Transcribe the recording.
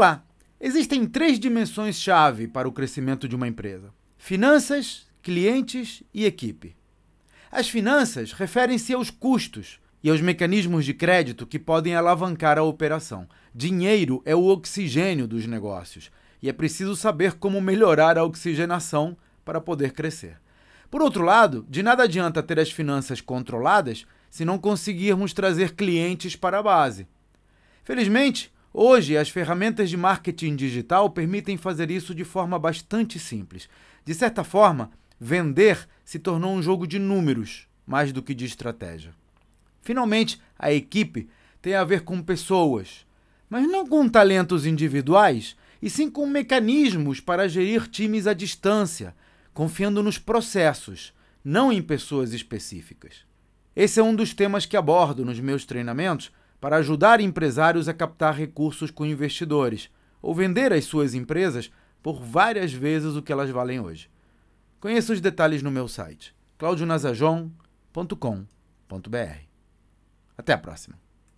Olá! Existem três dimensões-chave para o crescimento de uma empresa: finanças, clientes e equipe. As finanças referem-se aos custos e aos mecanismos de crédito que podem alavancar a operação. Dinheiro é o oxigênio dos negócios e é preciso saber como melhorar a oxigenação para poder crescer. Por outro lado, de nada adianta ter as finanças controladas se não conseguirmos trazer clientes para a base. Felizmente, hoje as ferramentas de marketing digital permitem fazer isso de forma bastante simples. De certa forma, vender se tornou um jogo de números mais do que de estratégia. Finalmente, a equipe tem a ver com pessoas, mas não com talentos individuais, e sim com mecanismos para gerir times à distância, confiando nos processos, não em pessoas específicas. Esse é um dos temas que abordo nos meus treinamentos para ajudar empresários a captar recursos com investidores ou vender as suas empresas por várias vezes o que elas valem hoje. Conheça os detalhes no meu site claudionazajon.com.br. Até a próxima!